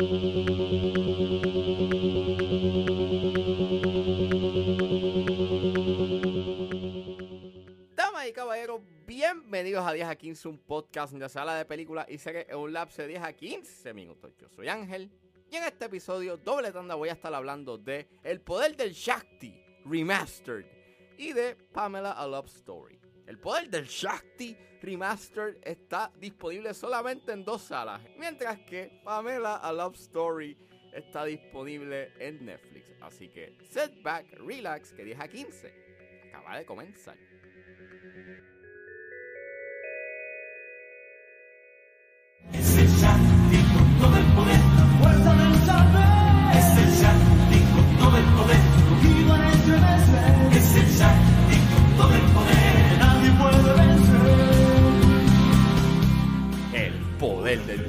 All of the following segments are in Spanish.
Damas y caballeros, bienvenidos a 10 a 15, un podcast donde se habla de películas y series en un lapso de 10 a 15 minutos. Yo soy Ángel y en este episodio doble tanda voy a estar hablando de El Poder del Shakti Remastered y de Pamela A Love Story. El Poder del Shakti Remastered está disponible solamente en dos salas, mientras que Pamela A Love Story está disponible en Netflix. Así que set back, relax, que 10 a 15 acaba de comenzar.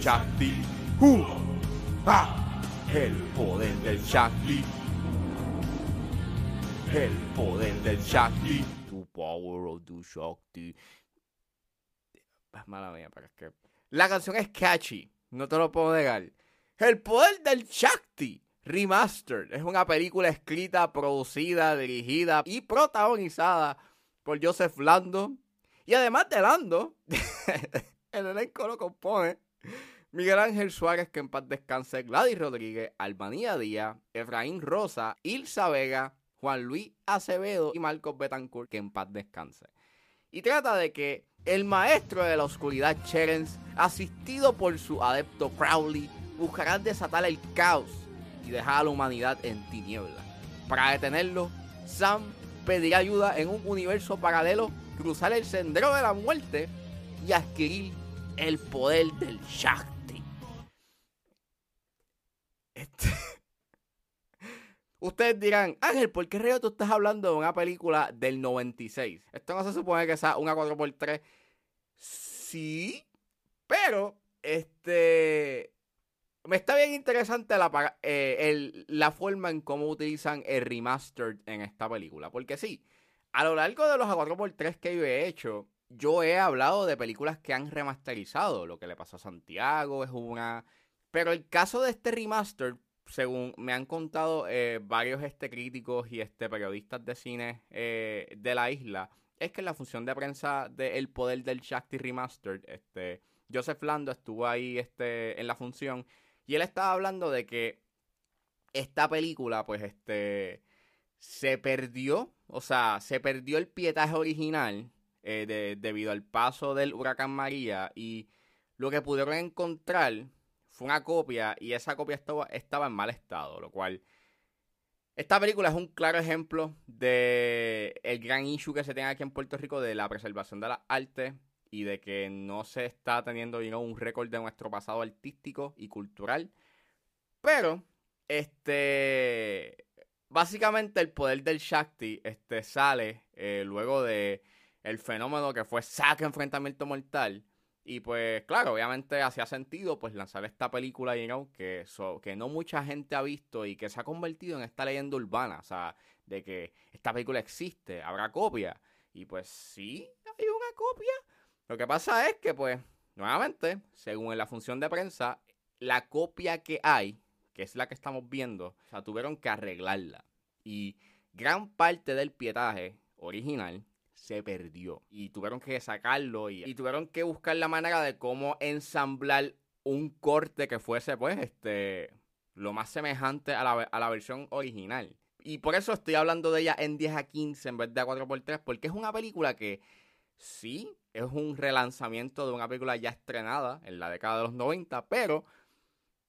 Shakti. ¡Ah! El poder del Shakti. El poder del Shakti. The power of the Shakti. Mala mía, pero es que. La canción es catchy. No te lo puedo negar. El poder del Shakti. Remastered. Es una película escrita, producida, dirigida y protagonizada por Joseph Lando. Y además de Lando, el elenco lo compone Miguel Ángel Suárez, que en paz descanse, Gladys Rodríguez, Albanía Díaz, Efraín Rosa, Ilsa Vega, Juan Luis Acevedo y Marcos Betancourt, que en paz descanse. Y trata de que el maestro de la oscuridad, Cherens, asistido por su adepto Crowley, buscarán desatar el caos y dejar a la humanidad en tinieblas. Para detenerlo, Sam pedirá ayuda en un universo paralelo, cruzar el sendero de la muerte y adquirir el poder del Shakti. Este- Ustedes dirán, Ángel, ¿por qué reo tú estás hablando de una película del 96? Esto no se supone que sea una 4x3. Sí, pero este me está bien interesante la, eh, la forma en cómo utilizan el remastered en esta película. Porque sí, a lo largo de los A4x3 que yo he hecho, yo he hablado de películas que han remasterizado. Lo que le pasó a Santiago es una. Pero el caso de este remaster, según me han contado eh, varios este, críticos y este, periodistas de cine eh, de la isla, es que en la función de prensa de El Poder del Shakti Remastered, este, Joseph Lando estuvo ahí este, en la función y él estaba hablando de que esta película, pues, este, se perdió, o sea, se perdió el pietaje original eh, de- debido al paso del huracán María y lo que pudieron encontrar fue una copia y esa copia estaba, estaba en mal estado, lo cual... Esta película es un claro ejemplo de el gran issue que se tiene aquí en Puerto Rico de la preservación de las artes y de que no se está teniendo you un récord de nuestro pasado artístico y cultural. Pero, este, básicamente el poder del Shakti este, sale eh, luego de el fenómeno que fue Saca Enfrentamiento Mortal. Y pues, claro, obviamente hacía sentido pues lanzar esta película, you que, que no mucha gente ha visto y que se ha convertido en esta leyenda urbana. O sea, de que esta película existe, habrá copia. Y pues sí, hay una copia. Lo que pasa es que, pues, nuevamente, según la función de prensa, la copia que hay, que es la que estamos viendo, o tuvieron que arreglarla. Y gran parte del pietaje original se perdió. Y tuvieron que sacarlo y, tuvieron que buscar la manera de cómo ensamblar un corte que fuese, pues, este, lo más semejante a la, a la versión original. Y por eso estoy hablando de ella en 10 a 15 en vez de a 4x3, porque es una película que sí, es un relanzamiento de una película ya estrenada en la década de los 90, pero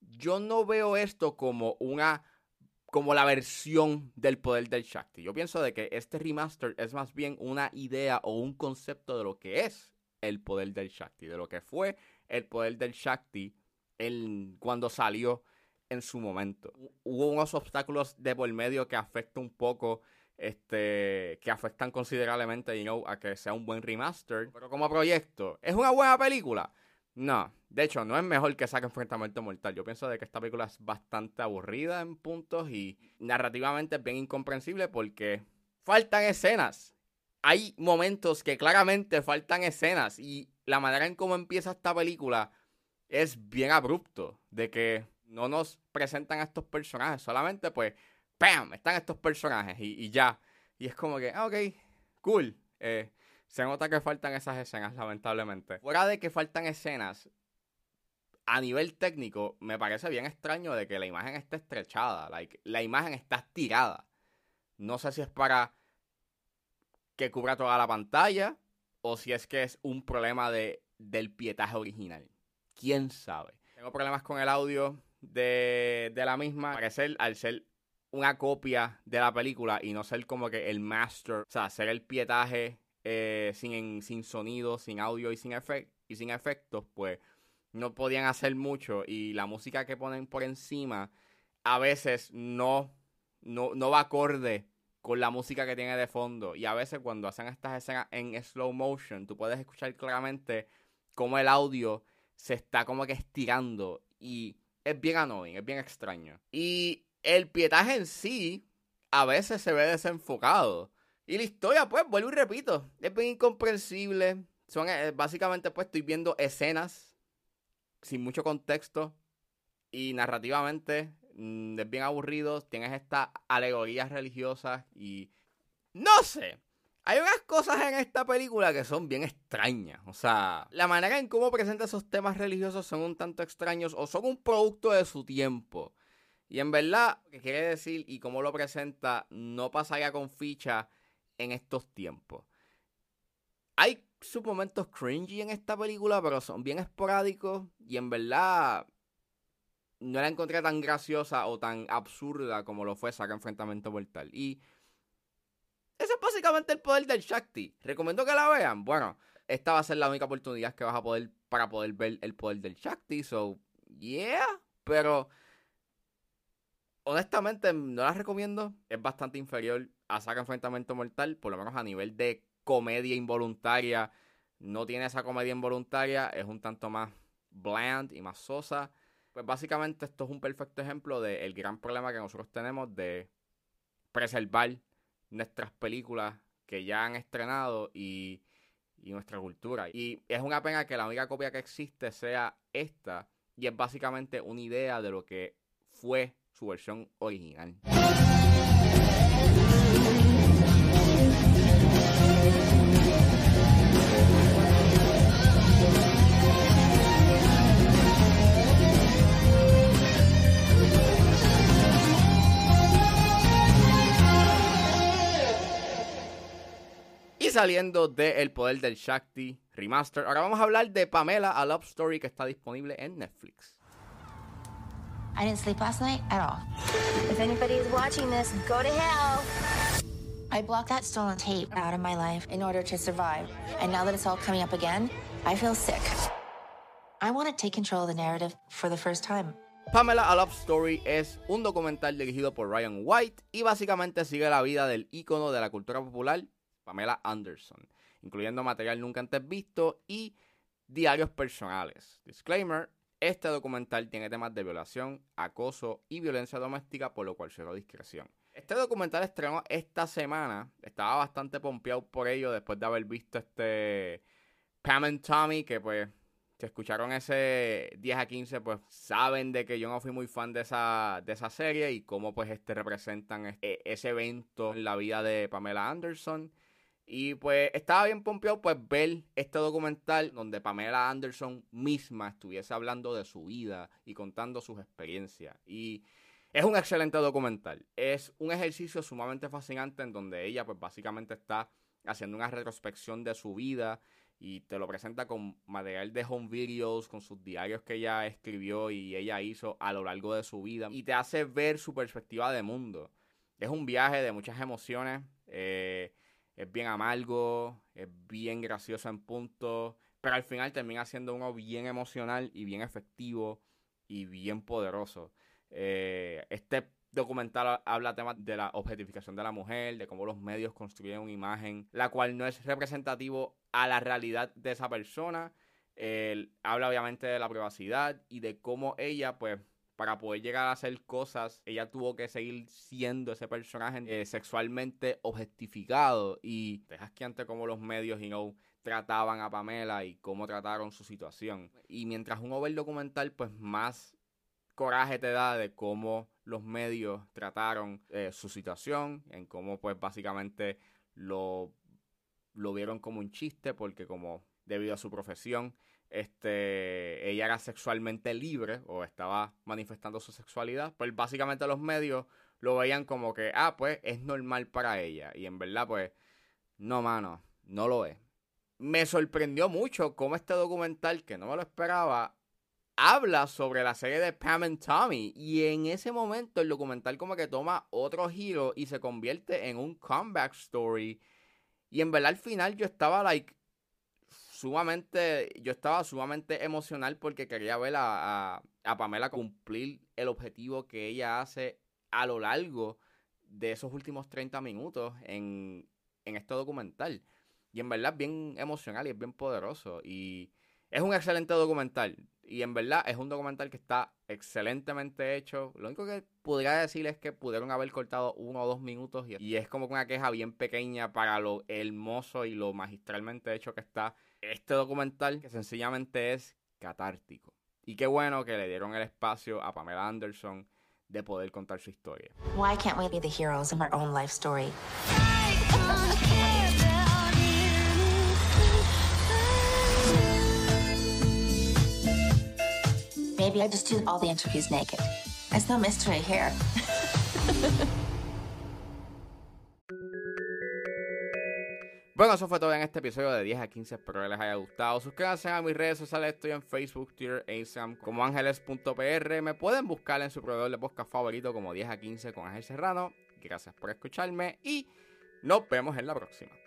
yo no veo esto como una como la versión del poder del Shakti. Yo pienso de que este remaster es más bien una idea o un concepto de lo que es el poder del Shakti, de lo que fue el poder del Shakti en- cuando salió en su momento. Hu- Hubo unos obstáculos de por medio que afectan un poco, este, que afectan considerablemente, you know, a que sea un buen remaster. Pero como proyecto, ¿es una buena película? No, de hecho, no es mejor que saque Enfrentamiento Mortal. Yo pienso de que esta película es bastante aburrida en puntos y narrativamente es bien incomprensible porque faltan escenas. Hay momentos que claramente faltan escenas y la manera en cómo empieza esta película es bien abrupto. De que No nos presentan a estos personajes, solamente pues, ¡pam! Están estos personajes y, y ya. Y es como que, ah, ok, cool. Eh, se nota que faltan esas escenas, lamentablemente. Fuera de que faltan escenas, a nivel técnico, me parece bien extraño de que la imagen esté estrechada. Like, la imagen está estirada. No sé si es para que cubra toda la pantalla o si es que es un problema de, del pietaje original. ¿Quién sabe? Tengo problemas con el audio de, de la misma. Parecer, al ser una copia de la película y no ser como que el master, o sea, hacer el pietaje eh, sin, sin sonido, sin audio y sin, efect y sin efectos, pues no podían hacer mucho y la música que ponen por encima a veces no, no, no va acorde con la música que tiene de fondo y a veces cuando hacen estas escenas en slow motion tú puedes escuchar claramente cómo el audio se está como que estirando y es bien annoying, es bien extraño. Y el pietaje en sí a veces se ve desenfocado. Y la historia, pues, vuelvo y repito, es bien incomprensible. Son, eh, básicamente, pues, estoy viendo escenas sin mucho contexto y narrativamente mm, es bien aburrido. Tienes estas alegorías religiosas y... No sé. Hay unas cosas en esta película que son bien extrañas. O sea, la manera en cómo presenta esos temas religiosos son un tanto extraños o son un producto de su tiempo. Y en verdad, ¿qué quiere decir y cómo lo presenta no pasaría con ficha en estos tiempos. Hay sus momentos cringy en esta película, pero son bien esporádicos y en verdad no la encontré tan graciosa o tan absurda como lo fue Saga Enfrentamiento Mortal. Y ese es básicamente el poder del Shakti. Recomiendo que la vean. Bueno, esta va a ser la única oportunidad que vas a poder para poder ver el poder del Shakti. So, yeah. Pero honestamente no la recomiendo. Es bastante inferior a Saga Enfrentamiento Mortal, por lo menos a nivel de comedia involuntaria. No tiene esa comedia involuntaria, es un tanto más bland y más sosa. Pues básicamente esto es un perfecto ejemplo del gran problema que nosotros tenemos de preservar nuestras películas que ya han estrenado y, y nuestra cultura. Y es una pena que la única copia que existe sea esta y es básicamente una idea de lo que fue su versión original. Y saliendo de El Poder del Shakti Remaster, ahora vamos a hablar de Pamela, a Love Story que está disponible en Netflix. I didn't sleep last night at all. If anybody's watching this, go to hell. I blocked that stolen tape out of my life in order to survive. And now that it's all coming up again, I feel sick. I want to take control of the narrative for the first time. Pamela A Love Story es un documental dirigido por Ryan White y básicamente sigue la vida del ícono de la cultura popular, Pamela Anderson, incluyendo material nunca antes visto y diarios personales. Disclaimer, este documental tiene temas de violación, acoso y violencia doméstica, por lo cual cero discreción. Este documental estrenó esta semana, estaba bastante pompeado por ello después de haber visto este Pam and Tommy, que pues si escucharon ese 10 a 15, pues saben de que yo no fui muy fan de esa, de esa serie y cómo pues este representan e- ese evento en la vida de Pamela Anderson. Y pues estaba bien pompeado pues ver este documental donde Pamela Anderson misma estuviese hablando de su vida y contando sus experiencias. Y es un excelente documental. Es un ejercicio sumamente fascinante en donde ella pues básicamente está haciendo una retrospección de su vida y te lo presenta con material de home videos, con sus diarios que ella escribió y ella hizo a lo largo de su vida y te hace ver su perspectiva de mundo. Es un viaje de muchas emociones, eh, es bien amargo, es bien gracioso en puntos, pero al final termina siendo uno bien emocional y bien efectivo y bien poderoso. Eh, este documental habla temas de la objetificación de la mujer, de cómo los medios construyen una imagen, la cual no es representativo a la realidad de esa persona. Habla obviamente de la privacidad y de cómo ella, pues, para poder llegar a hacer cosas, ella tuvo que seguir siendo ese personaje eh, sexualmente objetificado. Y que antes como los medios, you know, trataban a Pamela y cómo trataron su situación. Y mientras uno ve el documental, pues más coraje te da de cómo los medios trataron eh, su situación, en cómo pues básicamente lo, lo vieron como un chiste porque como debido a su profesión, este, ella era sexualmente libre o estaba manifestando su sexualidad, pues básicamente los medios lo veían como que, ah, pues es normal para ella. Y en verdad, pues, no, mano, no lo es. Me sorprendió mucho cómo este documental, que no me lo esperaba, habla sobre la serie de Pam and Tommy. Y en ese momento el documental como que toma otro giro y se convierte en un comeback story. Y en verdad al final yo estaba like sumamente, yo estaba sumamente emocional porque quería ver a, a, Pamela cumplir el objetivo que ella hace a lo largo de esos últimos 30 minutos en, en este documental. Y en verdad es bien emocional y es bien poderoso. Y es un excelente documental. Y en verdad es un documental que está excelentemente hecho. Lo único que podría decir es que pudieron haber cortado uno o dos minutos. Y, y es como una queja bien pequeña para lo hermoso y lo magistralmente hecho que está este documental, que sencillamente es catártico. Y qué bueno que le dieron el espacio a Pamela Anderson de poder contar su historia. Why can't we be the heroes of our own life story? Maybe I just do all the interviews naked. There's no mystery here. Bueno, eso fue todo en este episodio de 10 a 15. Espero que les haya gustado. Suscríbanse a mis redes sociales. Estoy en Facebook, Twitter e Instagram como ángeles.pr. Me pueden buscar en su proveedor de podcast favorito como 10 a 15 con Ángel Serrano. Gracias por escucharme y nos vemos en la próxima.